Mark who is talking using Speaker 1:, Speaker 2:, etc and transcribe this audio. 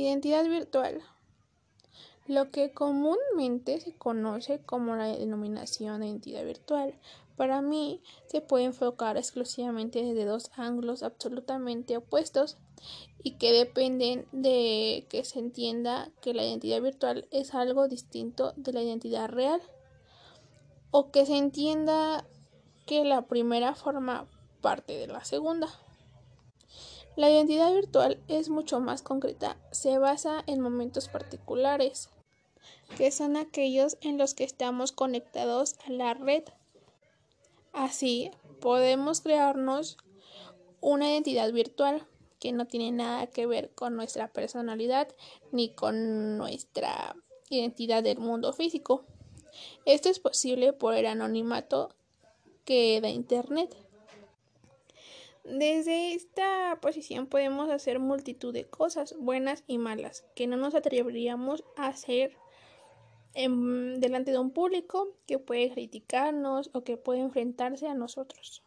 Speaker 1: Identidad virtual. Lo que comúnmente se conoce como la denominación de identidad virtual, para mí se puede enfocar exclusivamente desde dos ángulos absolutamente opuestos y que dependen de que se entienda que la identidad virtual es algo distinto de la identidad real o que se entienda que la primera forma parte de la segunda. La identidad virtual es mucho más concreta, se basa en momentos particulares, que son aquellos en los que estamos conectados a la red. Así, podemos crearnos una identidad virtual que no tiene nada que ver con nuestra personalidad ni con nuestra identidad del mundo físico. Esto es posible por el anonimato que da Internet. Desde esta posición podemos hacer multitud de cosas buenas y malas que no nos atreveríamos a hacer delante de un público que puede criticarnos o que puede enfrentarse a nosotros.